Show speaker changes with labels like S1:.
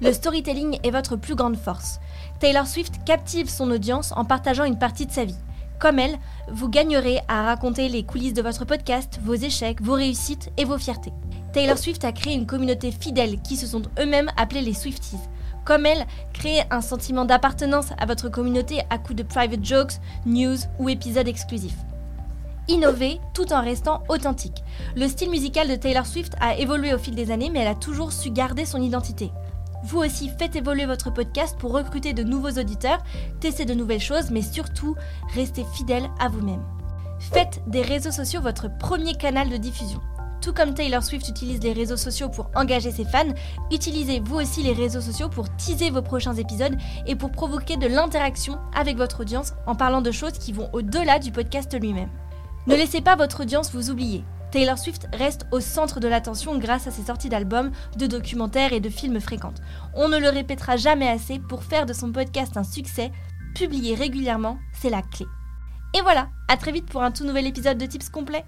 S1: le storytelling est votre plus grande force. Taylor Swift captive son audience en partageant une partie de sa vie. Comme elle, vous gagnerez à raconter les coulisses de votre podcast, vos échecs, vos réussites et vos fiertés. Taylor Swift a créé une communauté fidèle qui se sont eux-mêmes appelés les Swifties. Comme elle, créez un sentiment d'appartenance à votre communauté à coup de private jokes, news ou épisodes exclusifs. Innover tout en restant authentique. Le style musical de Taylor Swift a évolué au fil des années, mais elle a toujours su garder son identité. Vous aussi faites évoluer votre podcast pour recruter de nouveaux auditeurs, tester de nouvelles choses, mais surtout restez fidèle à vous-même. Faites des réseaux sociaux votre premier canal de diffusion. Tout comme Taylor Swift utilise les réseaux sociaux pour engager ses fans, utilisez vous aussi les réseaux sociaux pour teaser vos prochains épisodes et pour provoquer de l'interaction avec votre audience en parlant de choses qui vont au-delà du podcast lui-même. Ne laissez pas votre audience vous oublier. Taylor Swift reste au centre de l'attention grâce à ses sorties d'albums, de documentaires et de films fréquentes. On ne le répétera jamais assez, pour faire de son podcast un succès, publier régulièrement, c'est la clé. Et voilà, à très vite pour un tout nouvel épisode de Tips complet.